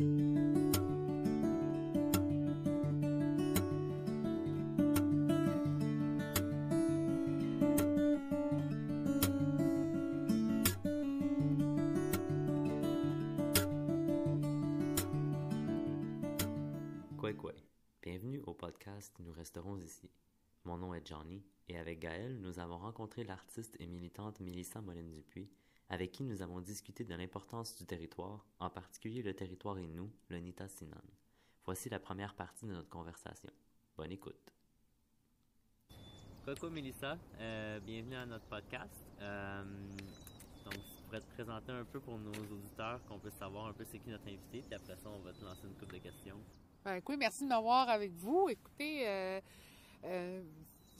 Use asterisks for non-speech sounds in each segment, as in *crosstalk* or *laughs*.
Quoi quoi. Bienvenue au podcast Nous resterons ici. Mon nom est Johnny et avec Gaël, nous avons rencontré l'artiste et militante Mélissa Molène-Dupuis, avec qui nous avons discuté de l'importance du territoire, en particulier le territoire et nous, le Nita Sinan. Voici la première partie de notre conversation. Bonne écoute. Coucou Mélissa, euh, bienvenue à notre podcast. Euh, donc, tu pourrais te présenter un peu pour nos auditeurs, qu'on puisse savoir un peu c'est qui notre invité, puis après ça, on va te lancer une couple de questions. Ben, écoute, merci de m'avoir avec vous. Écoutez, euh, euh,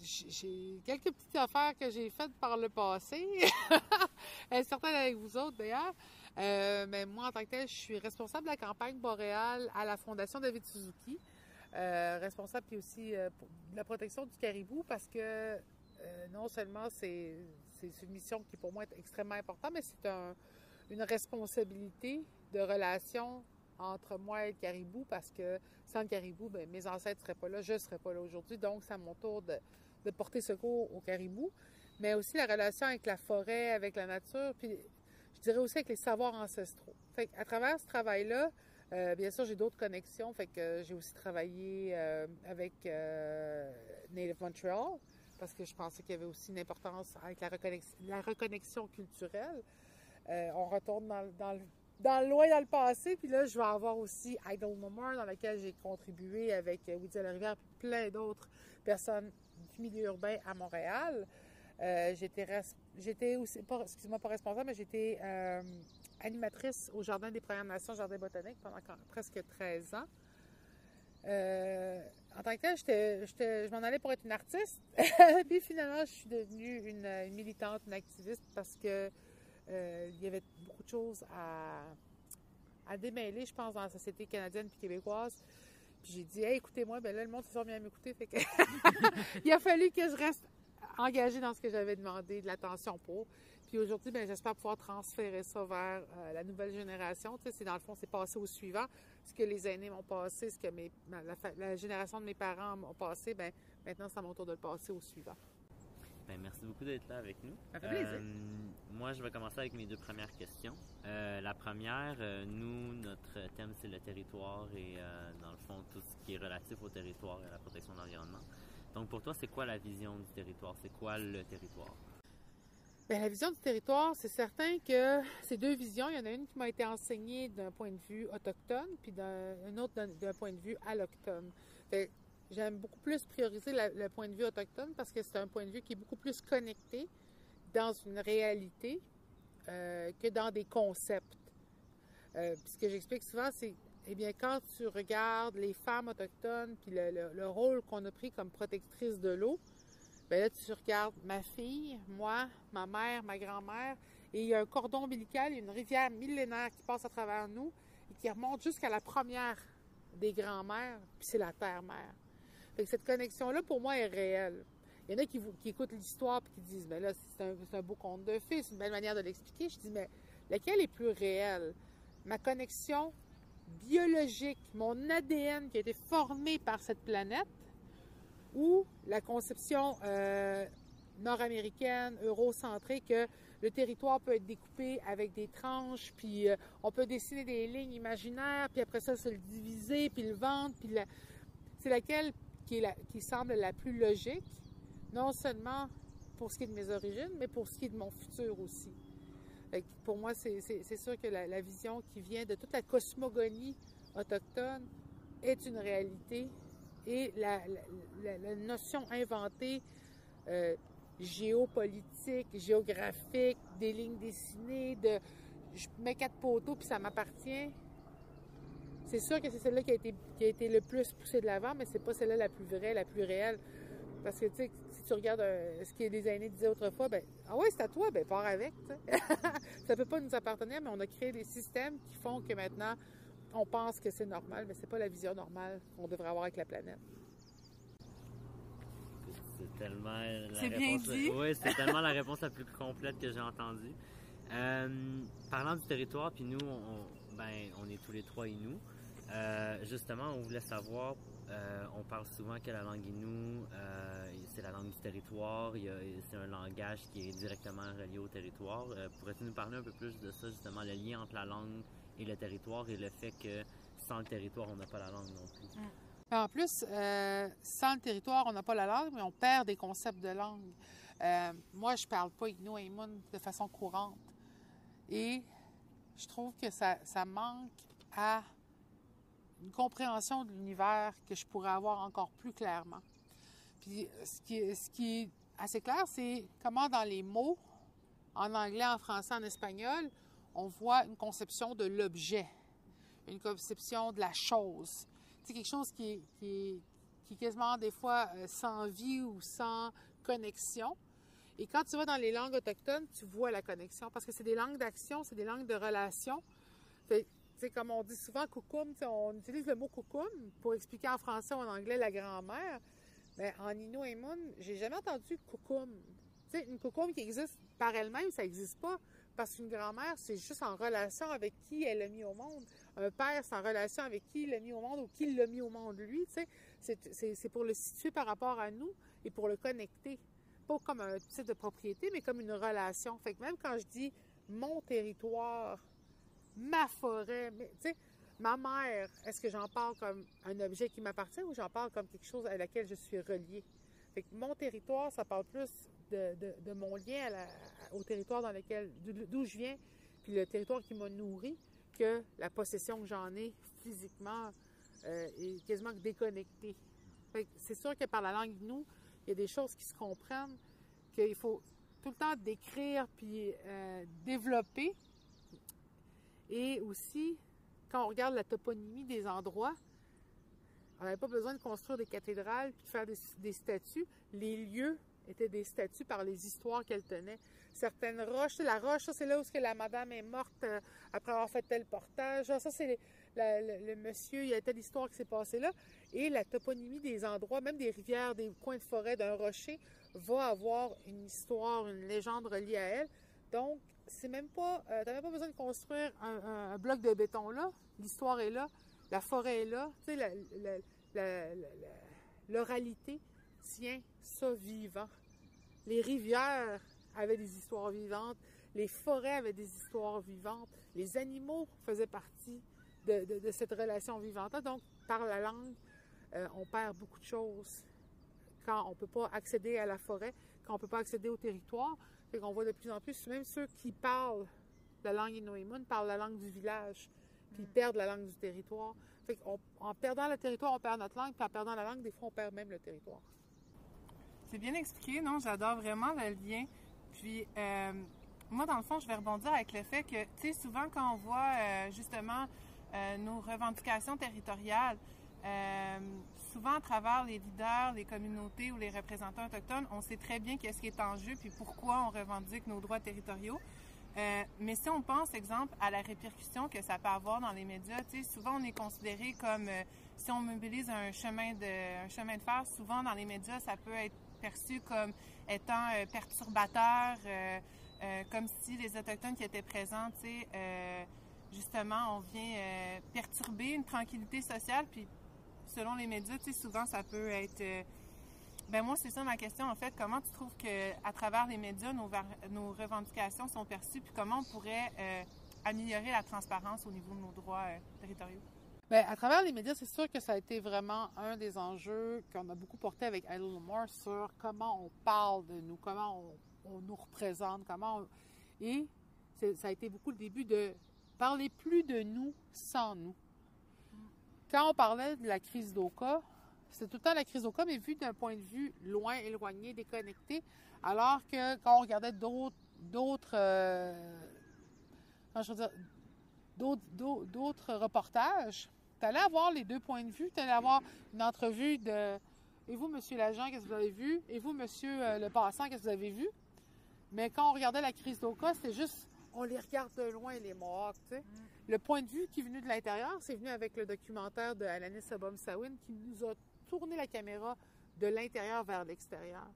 j'ai quelques petites affaires que j'ai faites par le passé, *laughs* certaines avec vous autres d'ailleurs. Euh, mais moi, en tant que tel, je suis responsable de la campagne boréale à la Fondation David Suzuki. Euh, responsable puis aussi euh, pour de la protection du caribou parce que euh, non seulement c'est c'est une mission qui pour moi est extrêmement importante, mais c'est un, une responsabilité de relation entre moi et le caribou parce que sans le caribou, ben, mes ancêtres ne seraient pas là, je ne serais pas là aujourd'hui. Donc, c'est à mon tour de, de, porter secours au caribou, mais aussi la relation avec la forêt, avec la nature, puis je dirais aussi avec les savoirs ancestraux. Fait à travers ce travail-là, euh, bien sûr, j'ai d'autres connexions. Fait j'ai aussi travaillé euh, avec euh, Native Montreal parce que je pensais qu'il y avait aussi une importance avec la reconnexion, culturelle. On retourne dans, dans, loin dans le passé, puis là, je vais avoir aussi Idle No More, dans laquelle j'ai contribué avec Woody Rivière et plein d'autres personnes milieu urbain à Montréal. Euh, j'étais, aussi, pas, excuse-moi, pas responsable, mais j'étais euh, animatrice au Jardin des Premières Nations, Jardin botanique, pendant presque 13 ans. Euh, en tant que tel, j'étais, j'étais, je m'en allais pour être une artiste. *laughs* Puis finalement, je suis devenue une, militante, une activiste parce que il y avait beaucoup de choses à, à démêler, je pense, dans la société canadienne puis québécoise. Puis j'ai dit, hey, écoutez-moi, ben là, le monde s'est bien à m'écouter. Fait que *laughs* il a fallu que je reste engagée dans ce que j'avais demandé, de l'attention pour. Puis aujourd'hui, ben, j'espère pouvoir transférer ça vers euh, la nouvelle génération. Tu sais, c'est dans le fond, c'est passé au suivant. Ce que les aînés m'ont passé, ce que la, génération de mes parents m'ont passé, ben, maintenant, c'est à mon tour de le passer au suivant. Ben, merci beaucoup d'être là avec nous. Ça fait plaisir. Euh, moi, je vais commencer avec mes deux premières questions. Euh, la première, euh, nous, notre thème, c'est le territoire et, dans le fond, tout ce qui est relatif au territoire et à la protection de l'environnement. Donc, pour toi, c'est quoi la vision du territoire? C'est quoi le territoire? Bien, la vision du territoire, c'est certain que ces deux visions, il y en a une qui m'a été enseignée d'un point de vue autochtone, puis d'un autre d'un point de vue alloctone. J'aime beaucoup plus prioriser le point de vue autochtone parce que c'est un point de vue qui est beaucoup plus connecté dans une réalité euh, que dans des concepts. Euh, ce que j'explique souvent, c'est, eh bien, quand tu regardes les femmes autochtones, puis le, le, le rôle qu'on a pris comme protectrice de l'eau, ben là, tu regardes ma fille, moi, ma mère, ma grand-mère, et il y a un cordon ombilical, une rivière millénaire qui passe à travers nous et qui remonte jusqu'à la première des grands-mères, puis c'est la terre-mère. Cette connexion-là, pour moi, est réelle. Il y en a qui, écoutent l'histoire et qui disent, mais là, c'est un, beau conte de fées, c'est une belle manière de l'expliquer. Je dis, mais laquelle est plus réelle? Ma connexion biologique, mon ADN qui a été formé par cette planète, ou la conception euh, nord-américaine, eurocentrée, que le territoire peut être découpé avec des tranches, puis euh, on peut dessiner des lignes imaginaires, puis après ça, se le diviser, puis le vendre, puis la... c'est laquelle qui, semble la plus logique, non seulement pour ce qui est de mes origines, mais pour ce qui est de mon futur aussi. Pour moi, c'est sûr que la, vision qui vient de toute la cosmogonie autochtone est une réalité et la notion inventée euh, géopolitique, géographique, des lignes dessinées, de je mets quatre poteaux puis ça m'appartient. C'est sûr que c'est celle-là qui a été qui a été le plus poussée de l'avant, mais c'est pas celle-là la plus vraie, la plus réelle. Parce que tu sais, si tu regardes euh, ce que les aînés disaient autrefois, ben ah ouais, c'est à toi, ben pars avec. *laughs* ça peut pas nous appartenir, mais on a créé des systèmes qui font que maintenant on pense que c'est normal, mais c'est pas la vision normale qu'on devrait avoir avec la planète. C'est tellement la c'est bien réponse. dit. Oui, c'est tellement la réponse la plus complète que j'ai entendue. Euh, parlant du territoire, puis nous, on, ben, on est tous les trois Inuits. Euh, justement, on voulait savoir, euh, on parle souvent que la langue Innu, euh, c'est la langue du territoire, c'est un langage qui est directement relié au territoire. Pourrais-tu nous parler un peu plus de ça, justement, le lien entre la langue et le territoire et le fait que sans le territoire, on n'a pas la langue non plus? En plus, sans le territoire, on n'a pas la langue, mais on perd des concepts de langue. moi, je parle pas Innu de façon courante. Et je trouve que ça, ça manque à une compréhension de l'univers que je pourrais avoir encore plus clairement. Puis ce qui, ce qui est assez clair, c'est comment dans les mots, en anglais, en français, en espagnol, on voit une conception de l'objet, une conception de la chose. C'est quelque chose qui est, qui, est, est quasiment des fois euh, sans vie ou sans connexion. Et quand tu vas dans les langues autochtones, tu vois la connexion parce que c'est des langues d'action, c'est des langues de relation. Comme on dit souvent coucoum, on utilise le mot coucoum pour expliquer en français ou en anglais la grand-mère. Mais en Inuit j'ai jamais entendu coucoum. une coucoum qui existe par elle-même, ça n'existe pas. Parce qu'une grand-mère, c'est juste en relation avec qui elle l'a mis au monde. Un père, c'est en relation avec qui il l'a mis au monde ou qui l'a mis au monde lui. C'est pour le situer par rapport à nous et pour le connecter. Pas comme un titre de propriété, mais comme une relation. Fait même quand je dis mon territoire, ma forêt. Tu sais, ma mère, est-ce que j'en parle comme un objet qui m'appartient ou j'en parle comme quelque chose à laquelle je suis reliée? Mon territoire, ça parle plus de, mon lien au territoire dans lequel, d'où je viens, puis le territoire qui m'a nourri, que la possession que j'en ai physiquement euh, est quasiment déconnectée. c'est sûr que par la langue nous, il y a des choses qui se comprennent, qu'il faut tout le temps décrire puis euh, développer et aussi, quand on regarde la toponymie des endroits, on n'avait pas besoin de construire des cathédrales puis de faire des, statues. Les lieux étaient des statues par les histoires qu'elles tenaient. Certaines roches, la roche, c'est là où la madame est morte euh, après avoir fait tel portage. Ça c'est le, monsieur, il y a telle histoire qui s'est passée là. Et la toponymie des endroits, même des rivières, des coins de forêt, d'un rocher, va avoir une histoire, une légende reliée à elle. Donc, c'est même pas. Euh, pas besoin de construire un, bloc de béton là. L'histoire est là. La forêt est là. Tu sais, l'oralité tient ça vivant. Les rivières avaient des histoires vivantes. Les forêts avaient des histoires vivantes. Les animaux faisaient partie de, cette relation vivante. Donc, par la langue, euh, on perd beaucoup de choses quand on ne peut pas accéder à la forêt, quand on ne peut pas accéder au territoire. Fait qu'on voit de plus en plus, même ceux qui parlent la langue Inuimun parlent la langue du village, puis ils mm. perdent la langue du territoire. Fait qu'en perdant le territoire, on perd notre langue, puis en perdant la langue, des fois, on perd même le territoire. C'est bien expliqué, non? J'adore vraiment le lien. Puis, euh, moi, dans le fond, je vais rebondir avec le fait que, tu sais, souvent, quand on voit euh, justement euh, nos revendications territoriales, souvent à travers les leaders, les communautés ou les représentants autochtones, on sait très bien qu'est-ce qui est en jeu puis pourquoi on revendique nos droits territoriaux. Euh, mais si on pense, exemple, à la répercussion que ça peut avoir dans les médias, souvent on est considéré comme euh, si on mobilise un chemin de chemin de fer, souvent dans les médias ça peut être perçu comme étant euh, perturbateur, comme si les autochtones qui étaient présents, justement, on vient perturber une tranquillité sociale, puis selon les médias, tu sais, souvent ça peut être. Euh, ben moi, c'est ça ma question en fait. Comment tu trouves que à travers les médias, nos, revendications sont perçues, puis comment on pourrait euh, améliorer la transparence au niveau de nos droits euh, territoriaux? Bien, à travers les médias, c'est sûr que ça a été vraiment un des enjeux qu'on a beaucoup porté avec Idle Moore sur comment on parle de nous, comment on, nous représente, comment Et ça a été beaucoup le début de parler plus de nous sans nous quand on parlait de la crise d'Oka, c'est tout le temps la crise d'Oka, mais vu d'un point de vue loin, éloigné, déconnecté, alors que quand on regardait d'autres, d'autres, euh, d'autres, reportages, tu allais avoir les deux points de vue, tu allais avoir une entrevue de et vous, monsieur l'agent, qu'est-ce que vous avez vu? Et vous, monsieur euh, le passant, qu'est-ce que vous avez vu? Mais quand on regardait la crise d'Oka, c'était juste on les regarde de loin, les Mohawks. Le point de vue qui est venu de l'intérieur, c'est venu avec le documentaire de Alanis Obom Sawin qui nous a tourné la caméra de l'intérieur vers l'extérieur.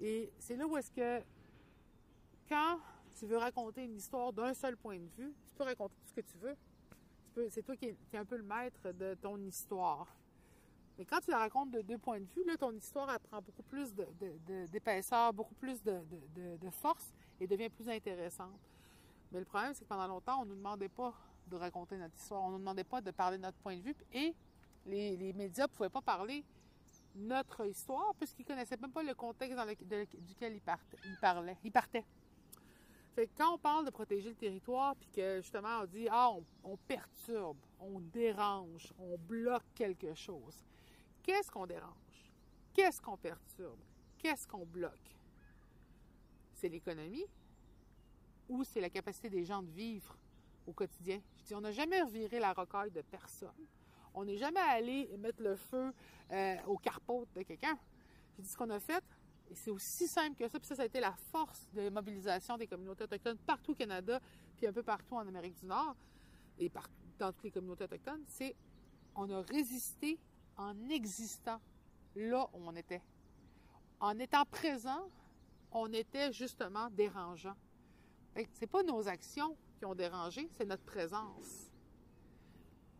Et c'est là où est-ce que, quand tu veux raconter une histoire d'un seul point de vue, tu peux raconter tout ce que tu veux. c'est toi qui es, un peu le maître de ton histoire. Mais quand tu la racontes de deux points de vue, ton histoire prend beaucoup plus d'épaisseur, beaucoup plus de, force et devient plus intéressante. Mais le problème, c'est que pendant longtemps, on ne nous demandait pas de raconter notre histoire. On ne nous demandait pas de parler de notre point de vue. Et les, médias ne pouvaient pas parler notre histoire puisqu'ils ne connaissaient même pas le contexte dans duquel ils, parlaient. Ils partaient. Fait quand on parle de protéger le territoire, puis que justement on dit Ah, on, perturbe, on dérange, on bloque quelque chose. Qu'est-ce qu'on dérange? Qu'est-ce qu'on perturbe? Qu'est-ce qu'on bloque? C'est l'économie ou c'est la capacité des gens de vivre au quotidien? Je dis, on n'a jamais reviré la rocaille de personne. On n'est jamais allé mettre le feu euh, au carpeau de quelqu'un. J'ai dit ce qu'on a fait, et c'est aussi simple que ça. Puis ça, ça a été la force de mobilisation des communautés autochtones partout au Canada, puis un peu partout en Amérique du Nord, et dans toutes les communautés autochtones. C'est on a résisté en existant là où on était. En étant présent, on était justement dérangeant. C'est pas nos actions qui ont dérangé, c'est notre présence.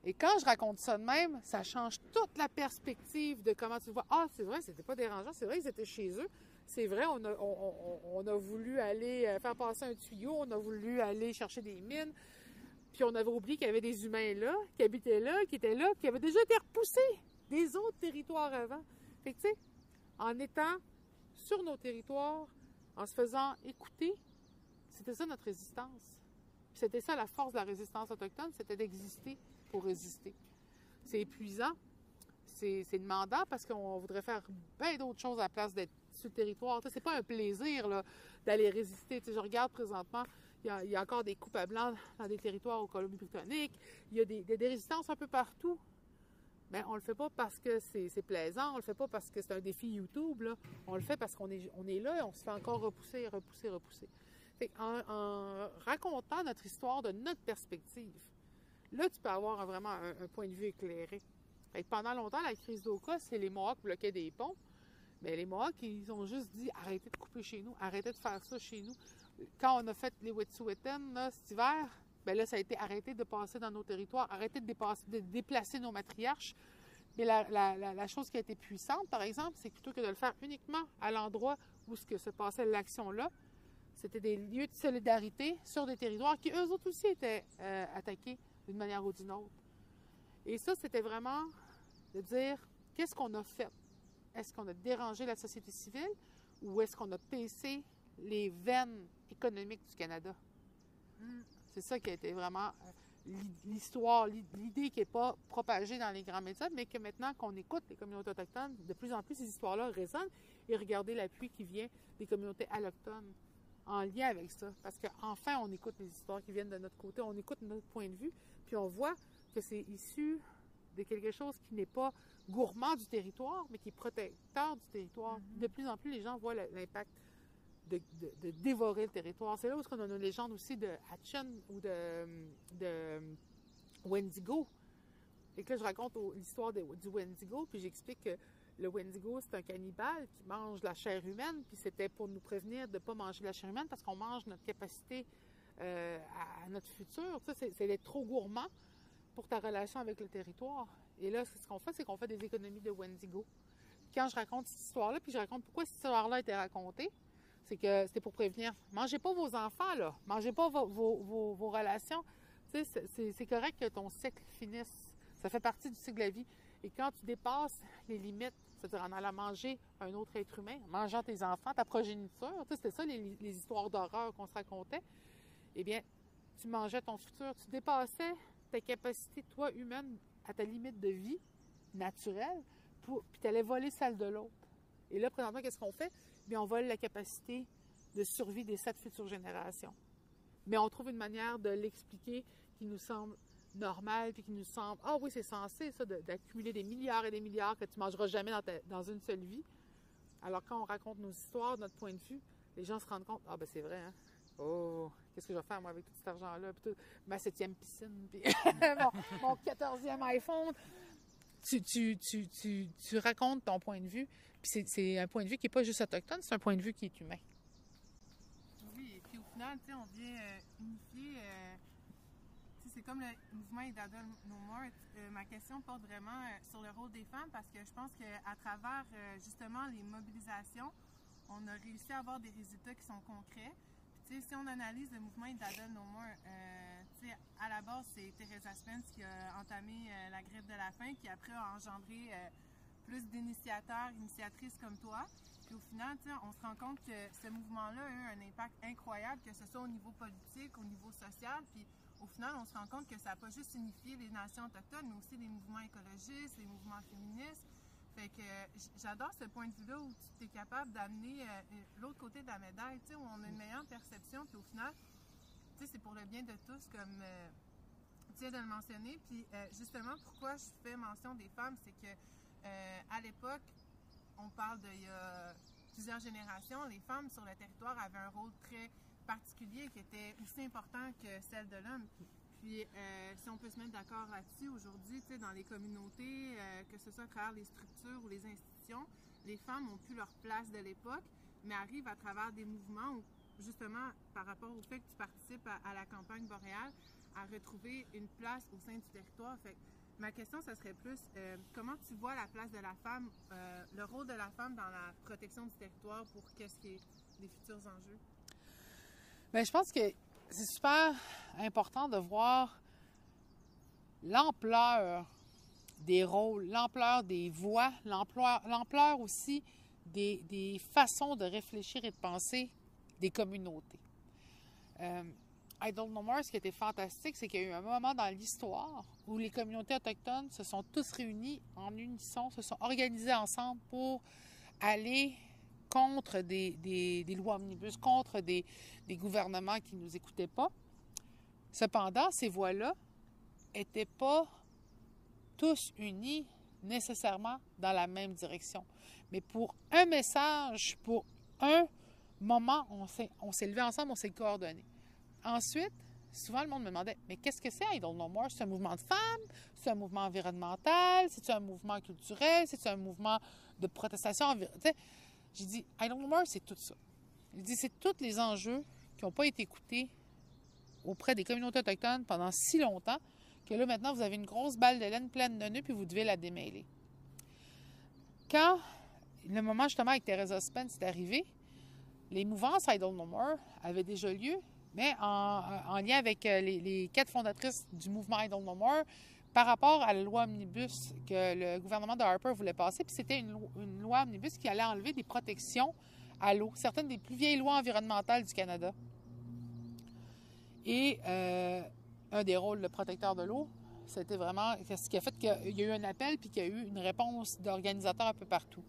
Et quand je raconte ça de même, ça change toute la perspective de comment tu vois. Ah, c'est vrai, c'était pas dérangeant, c'est vrai qu'ils étaient chez eux. C'est vrai, on a, on, a, voulu aller euh, faire passer un tuyau, on a voulu aller chercher des mines, puis on avait oublié qu'il y avait des humains là, qui habitaient là, qui étaient là, qui avaient déjà été repoussés des autres territoires avant. Fait que, tu sais, en étant sur nos territoires, en se faisant écouter, c'était ça notre résistance. C'était ça la force de la résistance autochtone, c'était d'exister pour résister. C'est épuisant, c'est demandant parce qu'on voudrait faire bien d'autres choses à la place d'être sur le territoire. C'est pas un plaisir d'aller résister. je regarde présentement, il y, a, encore des coupes à blanc dans des territoires au Colombie-Britannique. Il y a des, résistances un peu partout. Mais on le fait pas parce que c'est plaisant, on le fait pas parce que c'est un défi YouTube. On le fait parce qu'on est, on est là et on se fait encore repousser, repousser, repousser. En, racontant notre histoire de notre perspective, Là, tu peux avoir vraiment un, point de vue éclairé. pendant longtemps, la crise d'Oka, c'est les Mohawks bloquaient des ponts. Mais les Mohawks, ils ont juste dit arrêtez de couper chez nous, arrêtez de faire ça chez nous. Quand on a fait les Wet'suwet'en cet hiver, ben là, ça a été arrêté de passer dans nos territoires, arrêtez de, déplacer nos matriarches. Mais la, chose qui a été puissante, par exemple, c'est plutôt que de le faire uniquement à l'endroit où ce que se passait l'action-là, c'était des lieux de solidarité sur des territoires qui, eux autres aussi, étaient euh, attaqués d'une manière ou d'une autre. Et ça, c'était vraiment de dire qu'est-ce qu'on a fait? Est-ce qu'on a dérangé la société civile ou est-ce qu'on a baissé les veines économiques du Canada? Hmm. C'est ça qui a été vraiment euh, l'histoire, l'idée qui n'est pas propagée dans les grands médias, mais que maintenant qu'on écoute les communautés autochtones, de plus en plus ces histoires-là résonnent et regardez l'appui qui vient des communautés allochtones en lien avec ça. Parce qu'enfin, on écoute les histoires qui viennent de notre côté, on écoute notre point de vue, puis on voit que c'est issu de quelque chose qui n'est pas gourmand du territoire, mais qui est protecteur du territoire. Mm-hmm. De plus en plus, les gens voient l'impact de, dévorer le territoire. C'est là où on a une légende aussi de Hatchen ou de, de Wendigo. Et que là, je raconte l'histoire du Wendigo, puis j'explique que le Wendigo, c'est un cannibale qui mange la chair humaine, puis c'était pour nous prévenir de ne pas manger la chair humaine parce qu'on mange notre capacité euh, à, notre futur. c'est d'être trop gourmand pour ta relation avec le territoire. Et là, ce qu'on fait, c'est qu'on fait des économies de Wendigo. Quand je raconte cette histoire-là, puis je raconte pourquoi cette histoire-là a été racontée, c'est que c'était pour prévenir. Mangez pas vos enfants, là. Mangez pas vos, vos, relations. c'est correct que ton cycle finisse. Ça fait partie du cycle de la vie. Et quand tu dépasses les limites, c'est-à-dire en allant manger un autre être humain, mangeant tes enfants, ta progéniture, c'était ça les, histoires d'horreur qu'on se racontait eh bien, tu mangeais ton futur, tu dépassais ta capacité, toi, humaine, à ta limite de vie naturelle, puis tu allais voler celle de l'autre. Et là, présentement, qu'est-ce qu'on fait? Bien, on vole la capacité de survie des sept futures générations. Mais on trouve une manière de l'expliquer qui nous semble normale, puis qui nous semble, ah oui, c'est censé, ça, d'accumuler des milliards et des milliards que tu mangeras jamais dans, dans une seule vie. Alors, quand on raconte nos histoires, notre point de vue, les gens se rendent compte, ah ben c'est vrai, hein? Oh, qu'est-ce que je vais faire, moi, avec tout cet argent-là? Puis ma septième piscine, puis *laughs* mon, quatorzième iPhone. Tu, tu, tu, tu, racontes ton point de vue. Puis c'est un point de vue qui n'est pas juste autochtone, c'est un point de vue qui est humain. Oui, et puis au final, tu sais, on vient euh, unifier. Euh, c'est comme le mouvement Idada No More? Euh, ma question porte vraiment euh, sur le rôle des femmes parce que je pense qu'à travers euh, justement les mobilisations, on a réussi à avoir des résultats qui sont concrets. Puis, si on analyse le mouvement Idada No More, à la base, c'est Teresa Spence qui a entamé la grève de la faim, qui après a engendré plus d'initiateurs, initiatrices comme toi. Puis au final, on se rend compte que ce mouvement-là a eu un impact incroyable, que ce soit au niveau politique, au niveau social. Puis au final, on se rend compte que ça n'a pas juste unifié les nations autochtones, mais aussi les mouvements écologistes, les mouvements féministes. Fait que j'adore ce point de vue-là où tu es capable d'amener euh, euh, l'autre côté de la médaille, tu sais, où on a une meilleure perception, puis au final, tu sais, c'est pour le bien de tous, comme euh, tu viens de le mentionner. Puis justement, pourquoi je fais mention des femmes, c'est que à l'époque, on parle d'il y a plusieurs générations, les femmes sur le territoire avaient un rôle très particulier qui était aussi important que celle de l'homme. Puis, euh, si on peut se mettre d'accord là-dessus, aujourd'hui, dans les communautés, euh, que ce soit à travers les structures ou les institutions, les femmes ont plus leur place de l'époque, mais arrivent à travers des mouvements où, justement, par rapport au fait que tu participes à, la campagne boréale, à retrouver une place au sein du territoire. Ma question, ce serait plus euh, comment tu vois la place de la femme, le rôle de la femme dans la protection du territoire pour qu'est-ce qui est les futurs enjeux? Bien, je pense que c'est super important de voir l'ampleur des rôles, l'ampleur des voix, l'ampleur aussi des, façons de réfléchir et de penser des communautés. Euh, I Don't Know More, ce qui était fantastique, c'est qu'il y a eu un moment dans l'histoire où les communautés autochtones se sont tous réunis en unisson, se sont organisés ensemble pour aller contre des, lois omnibus, contre des, gouvernements qui ne nous écoutaient pas. Cependant, ces voix-là n'étaient pas tous unis nécessairement dans la même direction. Mais pour un message, pour un moment, on s'est levé ensemble, on s'est coordonné. Ensuite, souvent le monde me demandait Mais qu'est-ce que c'est I Don't Know More? C'est un mouvement de femmes C'est un mouvement environnemental C'est un mouvement culturel C'est un mouvement de protestation J'ai dit I Don't Know More, c'est tout ça. J'ai dit C'est tous les enjeux qui n'ont pas été écoutés auprès des communautés autochtones pendant si longtemps que là, maintenant, vous avez une grosse balle de laine pleine de nœuds puis vous devez la démêler. Quand le moment justement avec Teresa Spence est arrivé, les mouvances More avaient déjà lieu mais en, lien avec euh, les, quatre fondatrices du mouvement I Don't No More par rapport à la loi Omnibus que le gouvernement de Harper voulait passer. Puis c'était une, loi Omnibus qui allait enlever des protections à l'eau, certaines des plus vieilles lois environnementales du Canada. Et euh, un des rôles de protecteur de l'eau, c'était vraiment ce qui a fait qu'il y a eu un appel puis qu'il y a eu une réponse d'organisateurs un peu partout.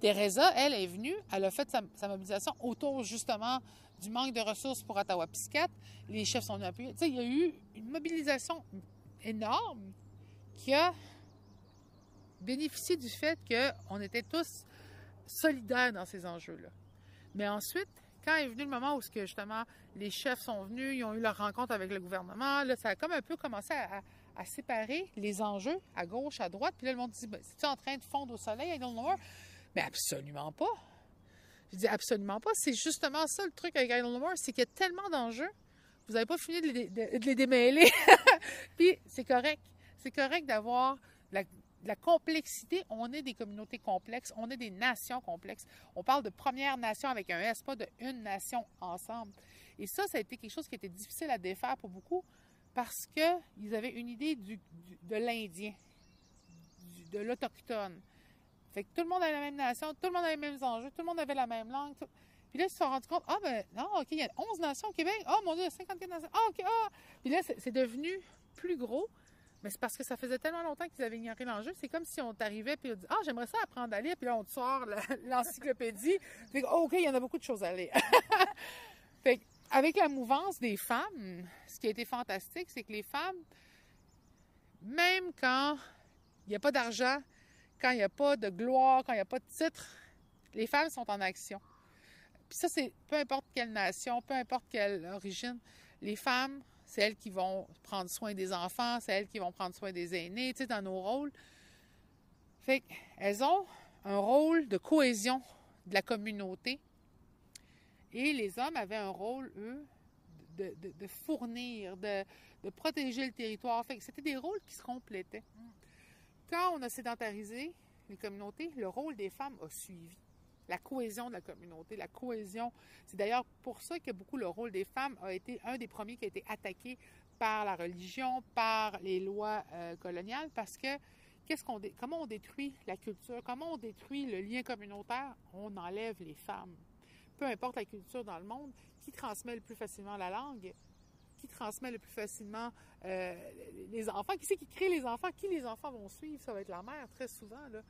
Teresa, elle, est venue, elle a fait sa, mobilisation autour justement du manque de ressources pour Ottawa-Piscat. Les chefs sont appuyés. Tu sais, il y a eu une mobilisation énorme qui a bénéficié du fait qu'on était tous solidaires dans ces enjeux-là. Mais ensuite, quand est venu le moment où que, justement les chefs sont venus, ils ont eu leur rencontre avec le gouvernement, ça a comme un peu commencé à, séparer les enjeux à gauche, à droite. Puis là, le monde dit ben, C'est-tu en train de fondre au soleil? I don't know. Mais absolument pas. Je dis absolument pas. C'est justement ça le truc avec Idle No More, c'est qu'il y a tellement d'enjeux, vous n'avez pas fini de les, démêler. *laughs* Puis c'est correct. C'est correct d'avoir la, la, complexité. On est des communautés complexes, on est des nations complexes. On parle de première nation avec un S, pas de une nation ensemble. Et ça, ça a été quelque chose qui était difficile à défaire pour beaucoup parce qu'ils avaient une idée du, de l'Indien, de l'Autochtone. Fait que tout le monde avait la même nation, tout le monde avait les mêmes enjeux, tout le monde avait la même langue. Puis là, ils se sont rendus compte, ah ben non, OK, il y a 11 nations au Québec. Oh mon Dieu, il y a 54 nations. Ah, OK, ah. Puis là, c'est devenu plus gros. Mais c'est parce que ça faisait tellement longtemps qu'ils avaient ignoré l'enjeu. C'est comme si on t'arrivait puis on dit Ah, j'aimerais ça apprendre à lire. Puis là, on te sort *laughs* l'encyclopédie. Fait oh, OK, il y en a beaucoup de choses à lire. *laughs* fait avec la mouvance des femmes, ce qui a été fantastique, c'est que les femmes, même quand il n'y a pas d'argent, quand il n'y a pas de gloire, quand il n'y a pas de titre, les femmes sont en action. Puis ça, c'est peu importe quelle nation, peu importe quelle origine, les femmes, c'est elles qui vont prendre soin des enfants, c'est elles qui vont prendre soin des aînés, tu sais, dans nos rôles. Fait qu'elles ont un rôle de cohésion de la communauté. Et les hommes avaient un rôle, eux, de, fournir, de, de protéger le territoire. Fait que c'était des rôles qui se complétaient. Quand on a sédentarisé les communautés, le rôle des femmes a suivi. La cohésion de la communauté, la cohésion. C'est d'ailleurs pour ça que beaucoup le rôle des femmes a été un des premiers qui a été attaqué par la religion, par les lois euh, coloniales, parce que qu'est-ce qu'on comment on détruit la culture, comment on détruit le lien communautaire, on enlève les femmes. Peu importe la culture dans le monde, qui transmet le plus facilement la langue, qui transmet le plus facilement euh, les enfants, qui c'est qui crée les enfants, qui les enfants vont suivre, ça va être la mère très souvent. Là.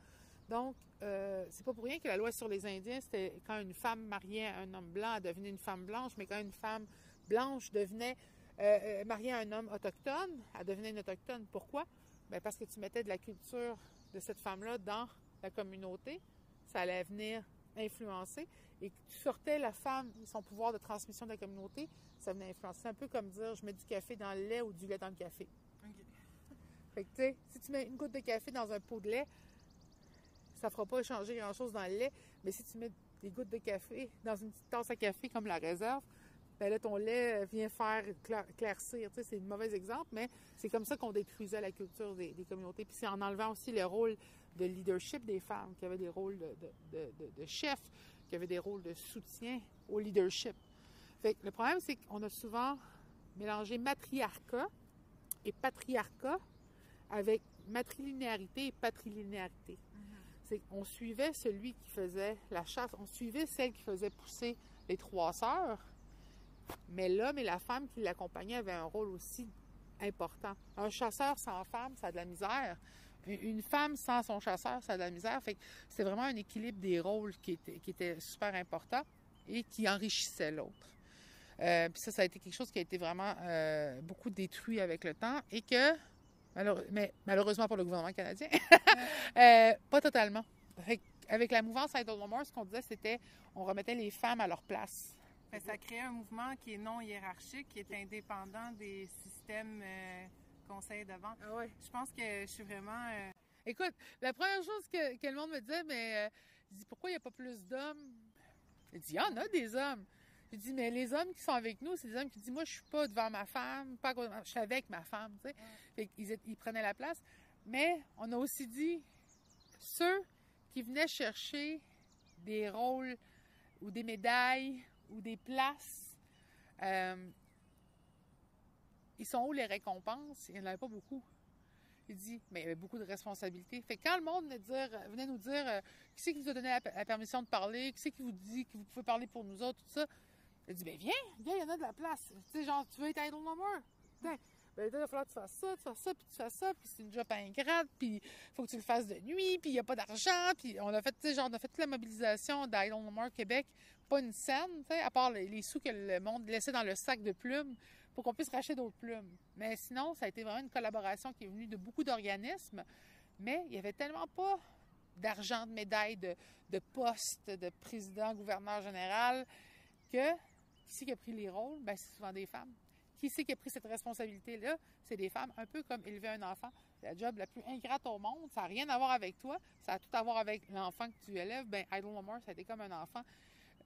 Donc, euh, c'est pas pour rien que la loi sur les Indiens, c'était quand une femme mariait un homme blanc, elle devenait une femme blanche, mais quand une femme blanche devenait euh, euh mariée à un homme autochtone, elle devenait une autochtone. Pourquoi? Bien, parce que tu mettais de la culture de cette femme-là dans la communauté, ça allait venir influencer, et que tu sortais la femme, son pouvoir de transmission de la communauté, ça venait influencer. C'est un peu comme dire je mets du café dans le lait ou du lait dans le café. Fait que, tu sais, si tu mets une goutte de café dans un pot de lait, ça fera pas changer grand-chose dans le lait. Mais si tu mets des gouttes de café dans une petite tasse à café comme la réserve, ben là, ton lait vient faire claircir. Tu sais, c'est un mauvais exemple, mais c'est comme ça qu'on détruisait la culture des, communautés. Puis c'est en enlevant aussi le rôle de leadership des femmes, qui avaient des rôles de, de, chef, qui avaient des rôles de soutien au leadership. Le problème, c'est qu'on a souvent mélangé matriarcat et patriarcat avec matrilinéarité et patrilinéarité. Mm-hmm. C'est qu'on suivait celui qui faisait la chasse, on suivait celle qui faisait pousser les trois sœurs, mais l'homme et la femme qui l'accompagnaient avaient un rôle aussi important. Un chasseur sans femme, ça a de la misère. Une femme sans son chasseur, ça a de la misère. C'est vraiment un équilibre des rôles qui était, super important et qui enrichissait l'autre. Euh, ça, ça a été quelque chose qui a été vraiment euh, beaucoup détruit avec le temps et que, mais malheureusement pour le gouvernement canadien, *laughs* euh, pas totalement. Avec la mouvance Idle No More, ce qu'on disait, c'était on remettait les femmes à leur place. ça crée un mouvement qui est non hiérarchique, qui est indépendant des systèmes conseils de vente. Ah je pense que je suis vraiment... Écoute, la première chose que, que, le monde me disait, mais je dis pourquoi il n'y a pas plus d'hommes? Il dit, il y en a des hommes. Je dis, mais les hommes qui sont avec nous, c'est des hommes qui disent, moi, je suis pas devant ma femme, pas je suis avec ma femme, tu sais. ils, prenaient la place. Mais on a aussi dit, ceux qui venaient chercher des rôles ou des médailles ou des places, euh, ils sont où les récompenses? Il n'y en avait pas beaucoup. Il dit, mais il y avait beaucoup de responsabilités. Fait que quand le monde venait, dire, venait nous dire, euh, qui c'est qui vous a donné la, la, permission de parler, qui c'est qui vous dit que vous pouvez parler pour nous autres, tout ça, il dit, ben viens, viens, il y en a de la place. Tu sais, genre, tu veux être idle no more? Ben, il va falloir que tu fasses ça, tu fasses ça, puis tu fasses ça, puis c'est une job ingrate, puis faut que tu le fasses de nuit, puis il n'y a pas d'argent, puis on a fait, tu sais, genre, on a fait toute la mobilisation d'Idle No Québec, pas une scène, tu sais, à part les, sous que le monde laissait dans le sac de plumes pour qu'on puisse racheter d'autres plumes. Mais sinon, ça a été vraiment une collaboration qui est venue de beaucoup d'organismes, mais il n'y avait tellement pas d'argent, de médailles, de, de postes, de président, gouverneur général, que qui c'est qui a pris les rôles? Ben, c'est souvent des femmes. Qui c'est qui a pris cette responsabilité-là? C'est des femmes, un peu comme élever un enfant. C'est la job la plus ingrate au monde. Ça n'a rien à voir avec toi. Ça a tout à voir avec l'enfant que tu élèves. Ben, Idle No More, ça a été comme un enfant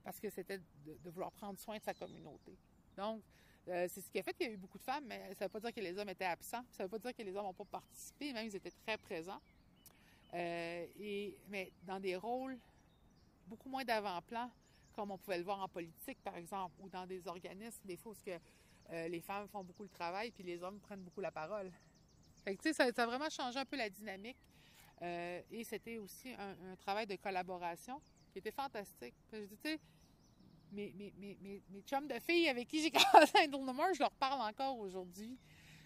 parce que c'était de, vouloir prendre soin de sa communauté. Donc, euh, c'est ce qui a fait qu'il y a eu beaucoup de femmes, mais ça ne veut pas dire que les hommes étaient absents. Ça ne veut pas dire que les hommes n'ont pas participé, même ils étaient très présents. Euh, et, mais dans des rôles beaucoup moins d'avant-plan, comme on pouvait le voir en politique, par exemple, ou dans des organismes, des fois où que, euh, les femmes font beaucoup le travail, puis les hommes prennent beaucoup la parole. Fait que, ça, ça a vraiment changé un peu la dynamique. Euh, et c'était aussi un, travail de collaboration qui était fantastique. je dis, tu sais, mes, mes, mes, mes, chums de filles avec qui j'ai *laughs* commencé à je leur parle encore aujourd'hui.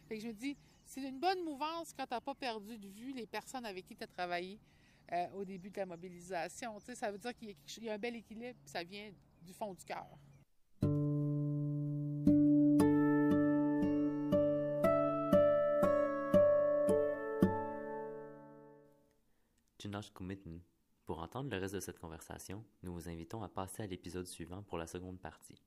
Fait que je me dis, c'est une bonne mouvance quand tu n'as pas perdu de vue les personnes avec qui tu as travaillé. Euh, au début de la mobilisation. ça veut dire qu'il y, a un bel équilibre, ça vient du fond du cœur. Pour entendre le reste de cette conversation, nous vous invitons à passer à l'épisode suivant pour la seconde partie.